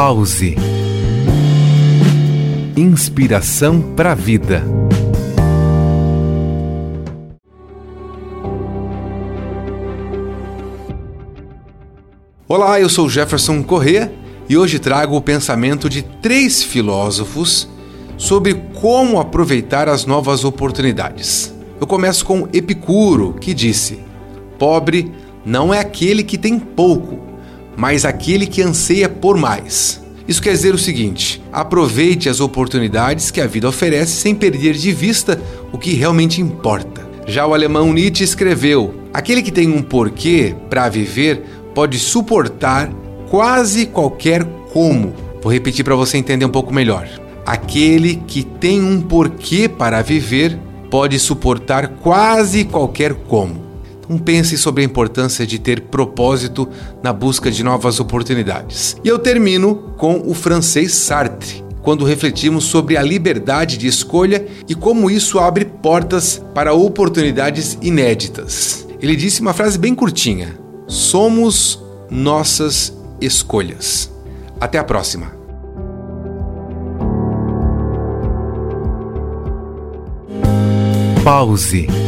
Pause. Inspiração para a vida. Olá, eu sou Jefferson Corrêa e hoje trago o pensamento de três filósofos sobre como aproveitar as novas oportunidades. Eu começo com Epicuro, que disse: Pobre não é aquele que tem pouco, mas aquele que anseia por mais. Isso quer dizer o seguinte: aproveite as oportunidades que a vida oferece sem perder de vista o que realmente importa. Já o alemão Nietzsche escreveu: aquele que tem um porquê para viver pode suportar quase qualquer como. Vou repetir para você entender um pouco melhor. Aquele que tem um porquê para viver pode suportar quase qualquer como. Então pense sobre a importância de ter propósito na busca de novas oportunidades. E eu termino com o francês Sartre, quando refletimos sobre a liberdade de escolha e como isso abre portas para oportunidades inéditas. Ele disse uma frase bem curtinha: Somos nossas escolhas. Até a próxima! Pause.